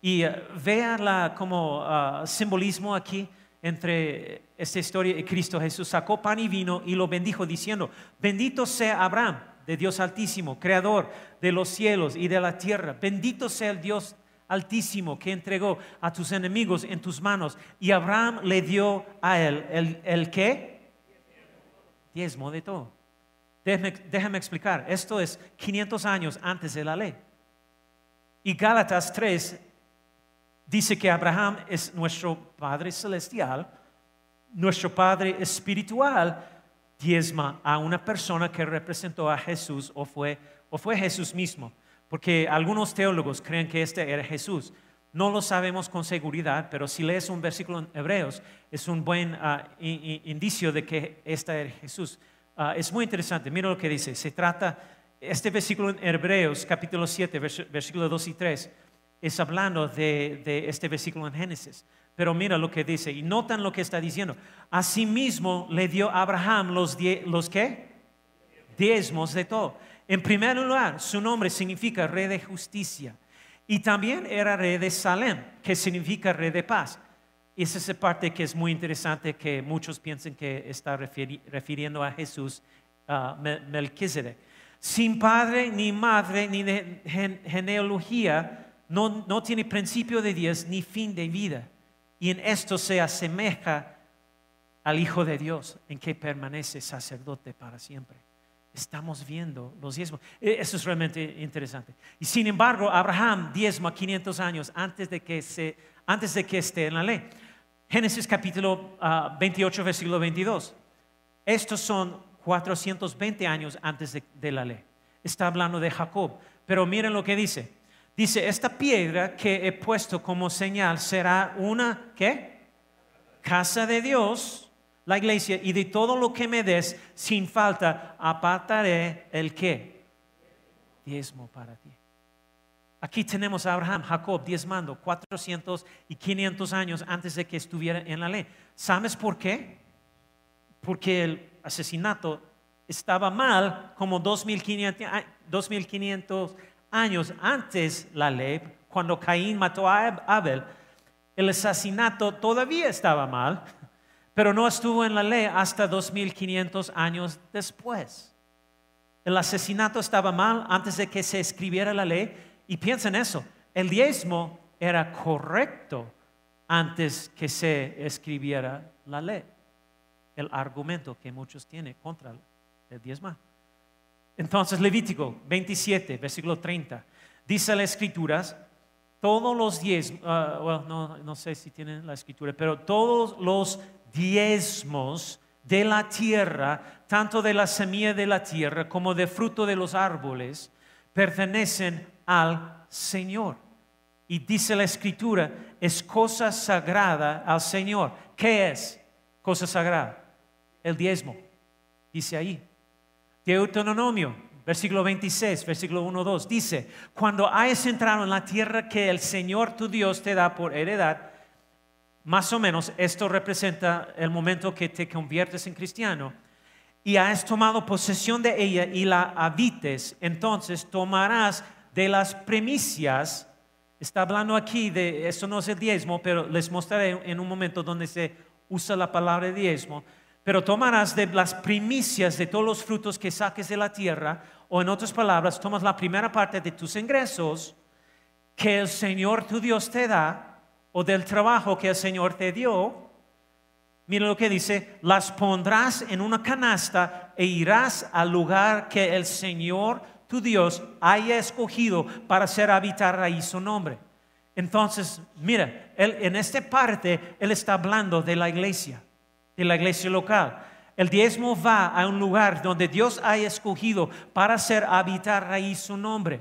y uh, vea la, como uh, simbolismo aquí entre esta historia y Cristo Jesús. Sacó pan y vino y lo bendijo diciendo, bendito sea Abraham de Dios Altísimo, Creador de los cielos y de la tierra. Bendito sea el Dios Altísimo que entregó a tus enemigos en tus manos. Y Abraham le dio a él el, el qué? Diezmo de todo. Déjame, déjame, explicar, esto es 500 años antes de la ley. Y Gálatas 3 dice que Abraham es nuestro Padre Celestial, nuestro Padre Espiritual, diezma a una persona que representó a Jesús o fue, o fue Jesús mismo. Porque algunos teólogos creen que este era Jesús. No lo sabemos con seguridad, pero si lees un versículo en Hebreos, es un buen ah, indicio de que este era Jesús. Ah, es muy interesante, mira lo que dice. Se trata, este versículo en Hebreos, capítulo 7, versículos 2 y 3, es hablando de este versículo en Génesis. Pero mira lo que dice, y notan lo que está diciendo. Asimismo le dio a Abraham los, los qué? Diezmos de todo. En primer lugar, su nombre significa rey de justicia. Y también era rey de Salem, que significa rey de paz. Y esa es la parte que es muy interesante, que muchos piensan que está refiriendo a Jesús, uh, Melquisedec. Sin padre, ni madre, ni genealogía, no, no tiene principio de Dios, ni fin de vida y en esto se asemeja al Hijo de Dios, en que permanece sacerdote para siempre. Estamos viendo los diezmos. E, eso es realmente interesante. Y sin embargo, Abraham diezma 500 años antes de que, se, antes de que esté en la ley. Génesis capítulo 28, ah, versículo 22. Estos son 420 años antes de la ley. Está hablando de Jacob. Pero miren lo que dice. Dice, esta piedra que he puesto como señal será una, ¿qué? Casa de Dios, la iglesia, y de todo lo que me des, sin falta, apartaré el qué? Diezmo para ti. Aquí tenemos a Abraham, Jacob, diezmando 400 y 500 años antes de que estuviera en la ley. ¿Sabes por qué? Porque el asesinato estaba mal como 2500 años antes la ley, cuando Caín mató a Abel. El asesinato todavía estaba mal, pero no estuvo en la ley hasta 2500 años después. El asesinato estaba mal antes de que se escribiera la ley y piensa en eso, el diezmo era correcto antes que se escribiera la ley. El argumento que muchos tienen contra el diezmo. Entonces Levítico 27, versículo 30, dice la escrituras, todos los diezmos, ah, no, no sé si tienen la escritura, pero todos los diezmos de la tierra, tanto de la semilla de la tierra como de fruto de los árboles, pertenecen al Señor. Y dice la escritura, es cosa sagrada al Señor. ¿Qué es cosa sagrada? El diezmo. Dice ahí. Deuteronomio, versículo 26, versículo 1, 2. Dice, cuando hayas entrado en la tierra que el Señor tu Dios te da por heredad, más o menos esto representa el momento que te conviertes en cristiano y has tomado posesión de ella y la habites, entonces tomarás de las primicias, está hablando aquí de, eso no es el diezmo, pero les mostraré en un momento donde se usa la palabra diezmo, pero tomarás de las primicias de todos los frutos que saques de la tierra, o en otras palabras, tomas la primera parte de tus ingresos que el Señor tu Dios te da, o del trabajo que el Señor te dio, Mira lo que dice, las pondrás en una canasta e irás al lugar que el Señor tu Dios haya escogido para hacer habitar ahí su nombre. Entonces, mira, en esta parte Él está hablando de la iglesia, de la iglesia local. El diezmo va a un lugar donde Dios haya escogido para hacer habitar ahí su nombre.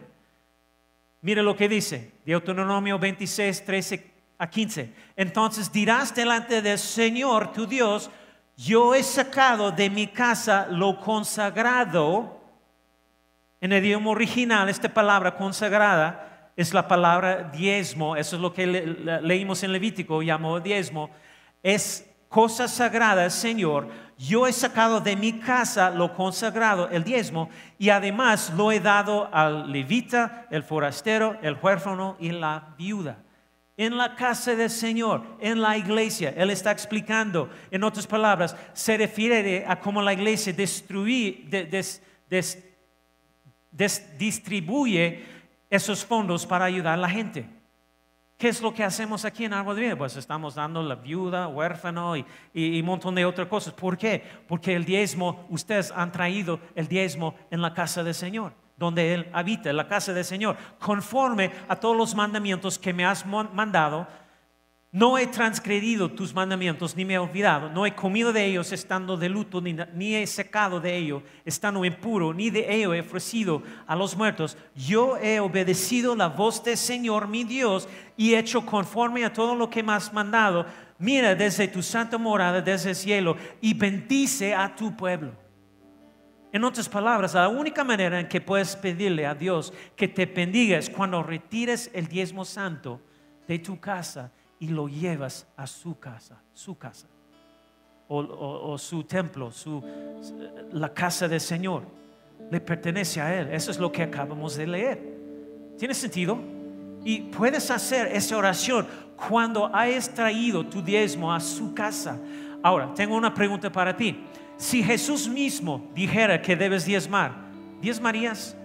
Mira lo que dice, Deuteronomio 26, 13 a 15. Entonces dirás delante del Señor tu Dios, yo he sacado de mi casa lo consagrado en el idioma original, esta palabra consagrada es la palabra diezmo, eso es lo que leímos en Levítico, llamó diezmo. Es cosa sagrada, Señor. Yo he sacado de mi casa lo consagrado, el diezmo, y además lo he dado al levita, el forastero, el huérfano y la viuda. En la casa del Señor, en la iglesia, Él está explicando, en otras palabras, se refiere a cómo la iglesia distribuye esos fondos para ayudar a la gente. ¿Qué es lo que hacemos aquí en Árbol? Pues estamos dando la viuda, huérfano y, y, un montón de otras cosas. ¿Por qué? Porque el diezmo, ustedes han traído el diezmo en la casa del Señor, donde Él habita, en la casa del Señor, conforme a todos los mandamientos que me has mandado no he transgredido tus mandamientos, ni me he olvidado. No he comido de ellos estando de luto, ni, he secado de ellos estando impuro, ni de ello he ofrecido a los muertos. Yo he obedecido la voz del Señor mi Dios y he hecho conforme a todo lo que me has mandado. Mira desde tu santa morada, desde el cielo, y bendice a tu pueblo. En otras palabras, la única manera en que puedes pedirle a Dios que te bendiga cuando retires el diezmo santo de tu casa y lo llevas a su casa, su casa, o, su templo, su, la casa del Señor. Le pertenece a Él. Eso es lo que acabamos de leer. ¿Tiene sentido? Y puedes hacer esa oración cuando hayas traído tu diezmo a su casa. Ahora, tengo una pregunta para ti. Si Jesús mismo dijera que debes diezmar, ¿diezmarías?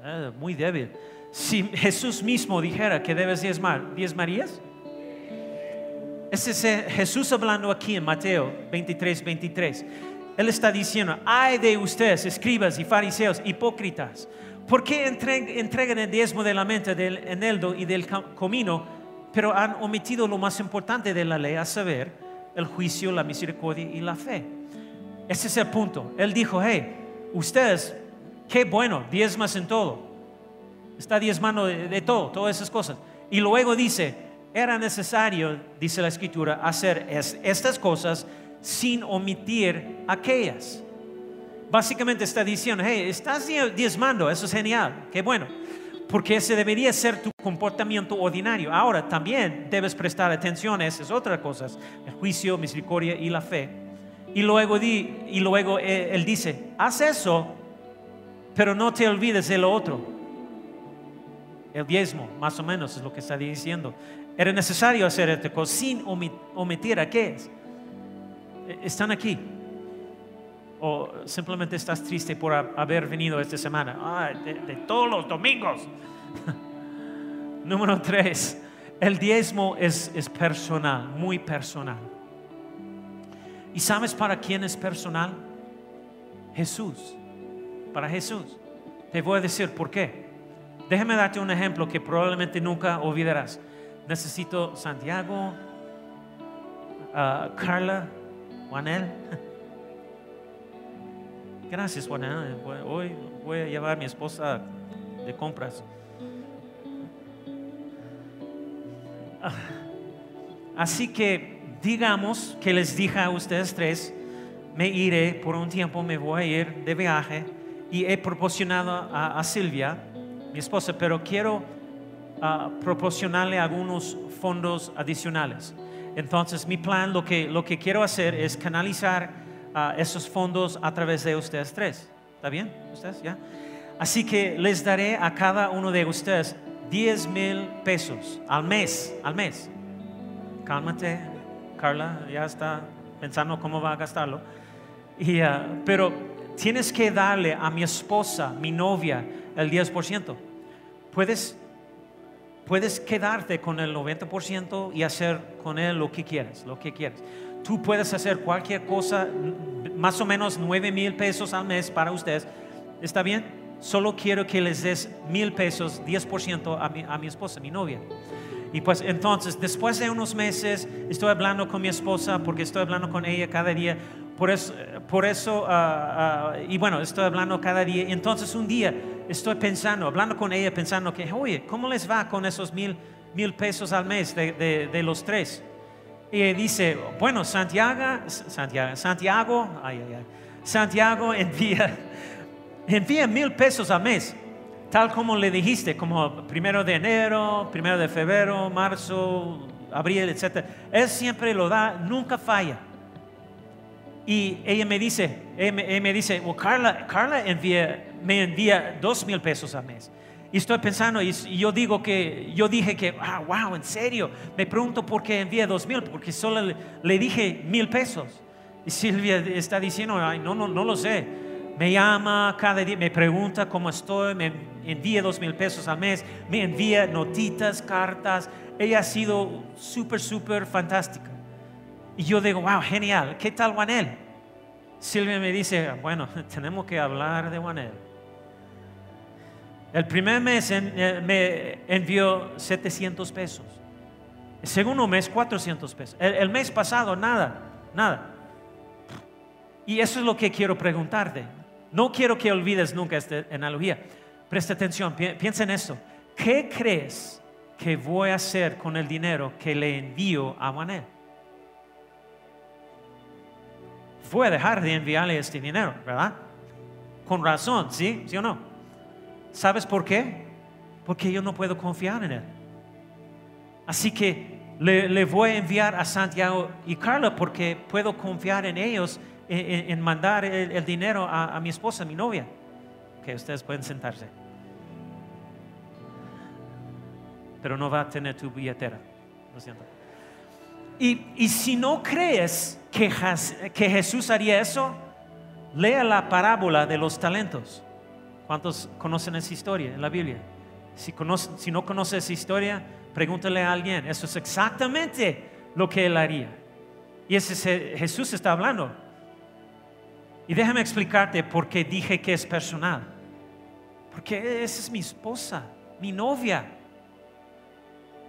Ah, muy débil si Jesús mismo dijera que debes diezmar, ¿diezmarías? Ese es Jesús hablando aquí en Mateo 23, 23. Él está diciendo, ay de ustedes, escribas y fariseos, hipócritas, ¿por qué entregan el diezmo de la mente, del eneldo y del comino, pero han omitido lo más importante de la ley, a saber, el juicio, la misericordia y la fe? Ese es el punto. Él dijo, hey, ustedes, qué bueno, diezmas en todo está diezmando de, todo, todas esas cosas. Y luego dice, era necesario, dice la escritura, hacer estas cosas sin omitir aquellas. Básicamente está diciendo, hey, estás diezmando, eso es genial, qué bueno. porque ese debería ser tu comportamiento ordinario. Ahora, también debes prestar atención a esas otras cosas, el juicio, misericordia y la fe. Y luego, y luego eh, él dice, haz eso, pero no te olvides de lo otro. El diezmo, más o menos, es lo que está diciendo. Era necesario hacer esta cosa sin omitir a qué es. E, están aquí. O simplemente estás triste por haber venido esta semana. de, todos los domingos. Número tres, el diezmo es, es personal, muy personal. ¿Y sabes para quién es personal? Jesús. Para Jesús. Te voy a decir por qué. Déjame darte un ejemplo que probablemente nunca olvidarás. Necesito Santiago, uh, Carla, Juanel. Gracias, Juanel. Hoy voy a llevar a mi esposa de compras. Ah, así que digamos que les dije a ustedes tres, me iré por un tiempo, me voy a ir de viaje y he proporcionado a, Silvia, mi esposa, pero quiero ah, proporcionarle algunos fondos adicionales. Entonces mi plan, lo que, lo que quiero hacer es canalizar ah, esos fondos a través de ustedes tres. ¿Está bien? ¿Ustedes? ¿Ya? Así que les daré a cada uno de ustedes 10 mil pesos al mes, al mes. Cálmate, Carla, ya está pensando cómo va a gastarlo. Y, ah, pero tienes que darle a mi esposa, mi novia, el 10%. Puedes, puedes quedarte con el 90% y hacer con él lo que quieras, lo que quieras. Tú puedes hacer cualquier cosa, más o menos 9 mil pesos al mes para ustedes. ¿Está bien? solo quiero que les des mil pesos, 10% a mi, a mi esposa, mi novia. Y pues entonces, después de unos meses, estoy hablando con mi esposa porque estoy hablando con ella cada día. Por eso, por eso ah, ah, y bueno, estoy hablando cada día. Entonces un día estoy pensando, hablando con ella, pensando que, oye, ¿cómo les va con esos mil, mil pesos al mes de, de, de los tres? Y dice, bueno, Santiago, Santiago, Santiago, ay, ay, ay, Santiago envía envía mil pesos al mes, tal como le dijiste, como primero de enero, primero de febrero, marzo, abril, etc. Él siempre lo da, nunca falla. Y ella me dice, ella me, dice, Carla, Carla me envía dos mil pesos al mes. Y estoy pensando, y yo digo que, yo dije que, ah, wow, en serio. Me pregunto por qué envía dos mil, porque solo le, dije mil pesos. Y Silvia está diciendo, no, no, no lo sé me llama cada día, me pregunta cómo estoy, me envía dos mil pesos al mes, me envía notitas, cartas. Ella ha sido súper, súper fantástica. Y yo digo, wow, genial, ¿qué tal Juanel? Silvia me dice, bueno, tenemos que hablar de Juanel. El primer mes eh, me envió 700 pesos. El segundo mes, 400 pesos. el mes pasado, nada, nada. Y eso es lo que quiero preguntarte. No quiero que olvides nunca esta analogía. Presta atención, piensa en esto. ¿Qué crees que voy a hacer con el dinero que le envío a Juanel? Voy a dejar de enviarle este dinero, ¿verdad? Con razón, ¿sí? ¿Sí o no? ¿Sabes por qué? Porque yo no puedo confiar en él. Así que le, voy a enviar a Santiago y Carla porque puedo confiar en ellos en, mandar el, dinero a, mi esposa, a mi novia. Que ustedes pueden sentarse. Pero no va a tener tu billetera. Lo siento. Y, y si no crees que, Jesús haría eso, lea la parábola de los talentos. ¿Cuántos conocen esa historia en la Biblia? Si, si no conoces esa historia, pregúntale a alguien. Eso es exactamente lo que él haría. Y ese Jesús está hablando. Y déjame explicarte por qué dije que es personal. Porque esa es mi esposa, mi novia.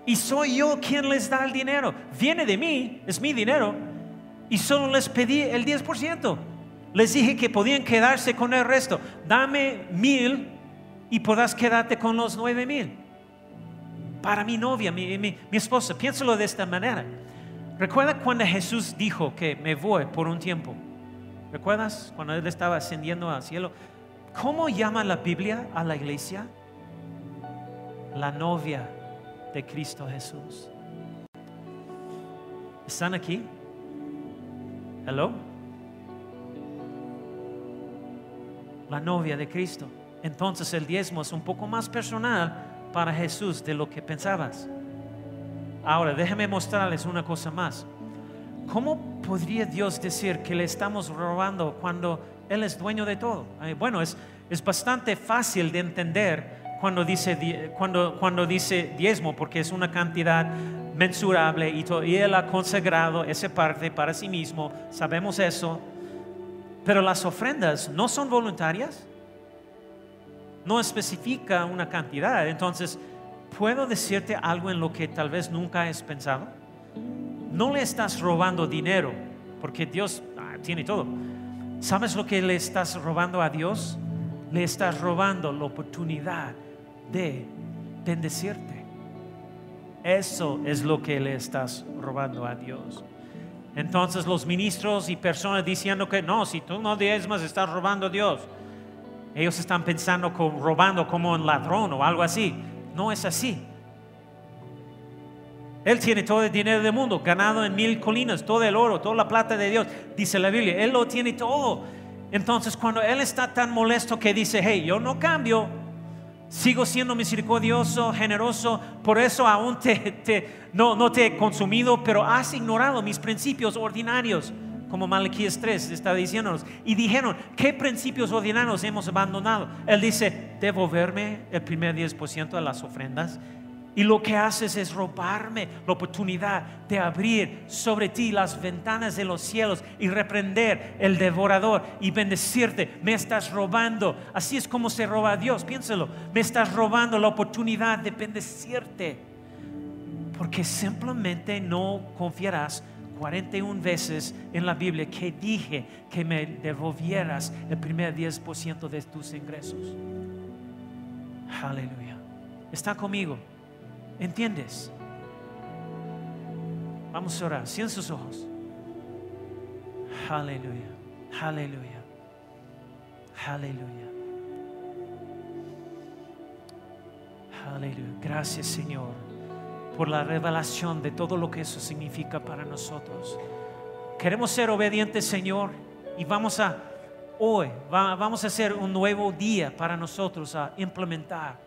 Y soy yo quien les da el dinero. Viene de mí, es mi dinero. Y solo les pedí el 10%. Les dije que podían quedarse con el resto. Dame mil y podrás quedarte con los nueve mil. Para mi novia, mi, mi, mi esposa. Piénsalo de esta manera. Recuerda cuando Jesús dijo que me voy por un tiempo. ¿Recuerdas cuando él estaba ascendiendo al cielo? ¿Cómo llama la Biblia a la iglesia? la novia de Cristo Jesús. ¿Están aquí? La novia de Cristo. Entonces el diezmo es un poco más personal para Jesús de lo que pensabas. Ahora, déjenme mostrarles una cosa más. ¿Cómo podría Dios decir que le estamos robando cuando Él es dueño de todo? Bueno, es, es bastante fácil de entender cuando dice, cuando, cuando dice diezmo, porque es una cantidad mensurable y, Él ha consagrado esa parte para sí mismo, sabemos eso. Pero las ofrendas no son voluntarias, no especifica una cantidad. Entonces, ¿puedo decirte algo en lo que tal vez nunca has pensado? No le estás robando dinero, porque Dios ah, tiene todo. ¿Sabes lo que le estás robando a Dios? Le estás robando la oportunidad de bendecirte. Eso es lo que le estás robando a Dios. Entonces los ministros y personas diciendo que no, si tú no diezmas estás robando a Dios. Ellos están pensando como, robando como un ladrón o algo así. No es así. Él tiene todo el dinero del mundo, ganado en mil colinas, todo el oro, toda la plata de Dios. Dice la Biblia, Él lo tiene todo. Entonces cuando Él está tan molesto que dice, hey, yo no cambio, Sigo siendo misericordioso, generoso, por eso aún te, no, no te he consumido, pero has ignorado mis principios ordinarios, como Malaquías 3 está diciéndonos. Y dijeron, ¿qué principios ordinarios hemos abandonado? Él dice, devolverme el primer 10% de las ofrendas y lo que haces es robarme la oportunidad de abrir sobre ti las ventanas de los cielos y reprender el devorador y bendecirte. Me estás robando. Así es como se roba a Dios. Piénselo. Me estás robando la oportunidad de bendecirte. Porque simplemente no confiarás 41 veces en la Biblia que dije que me devolvieras el primer 10% de tus ingresos. Aleluya. Está conmigo. ¿Entiendes? Vamos a orar. Cierren sus ojos. Aleluya. Aleluya. Aleluya. Aleluya. Gracias Señor por la revelación de todo lo que eso significa para nosotros. Queremos ser obedientes Señor y vamos a hoy, vamos a hacer un nuevo día para nosotros a implementar,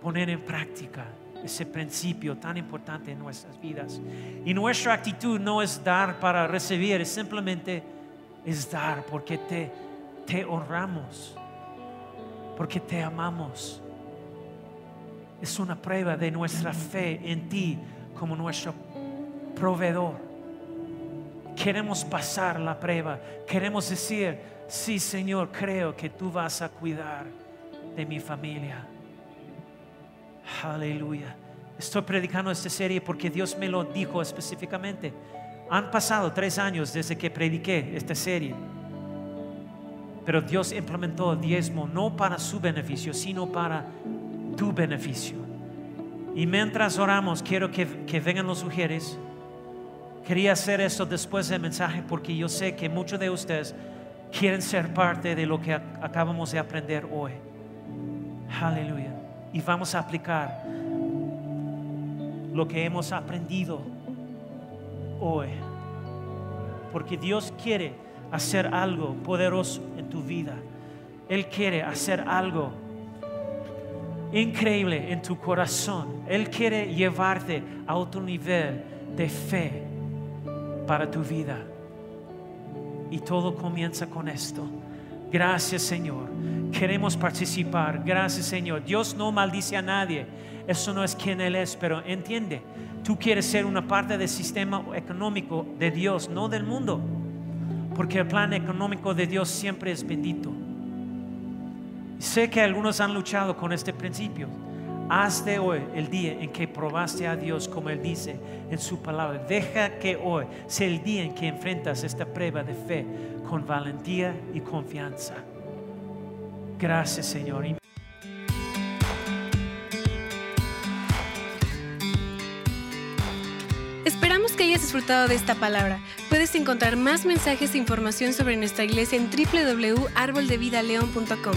poner en práctica ese principio tan importante en nuestras vidas. Y nuestra actitud no es dar para recibir, es simplemente es dar porque te, te honramos, porque te amamos. Es una prueba de nuestra fe en ti como nuestro proveedor. Queremos pasar la prueba, queremos decir, sí Señor, creo que tú vas a cuidar de mi familia. Aleluya. Estoy predicando esta serie porque Dios me lo dijo específicamente. Han pasado tres años desde que prediqué esta serie. Pero Dios implementó el diezmo no para su beneficio, sino para tu beneficio. Y mientras oramos, quiero que, vengan los mujeres. Quería hacer esto después del mensaje porque yo sé que muchos de ustedes quieren ser parte de lo que acabamos de aprender hoy. Aleluya y vamos a aplicar lo que hemos aprendido hoy. Porque Dios quiere hacer algo poderoso en tu vida. Él quiere hacer algo increíble en tu corazón. Él quiere llevarte a otro nivel de fe para tu vida. Y todo comienza con esto. Gracias Señor. Queremos participar. Gracias Señor. Dios no maldice a nadie. Eso no es quien Él es, pero entiende. Tú quieres ser una parte del sistema económico de Dios, no del mundo. Porque el plan económico de Dios siempre es bendito. Sé que algunos han luchado con este principio. Haz de hoy el día en que probaste a Dios como Él dice en su palabra. Deja que hoy sea el día en que enfrentas esta prueba de fe con valentía y confianza. Gracias Señor. Esperamos que hayas disfrutado de esta palabra. Puedes encontrar más mensajes e información sobre nuestra iglesia en www.arboldevidaleon.com.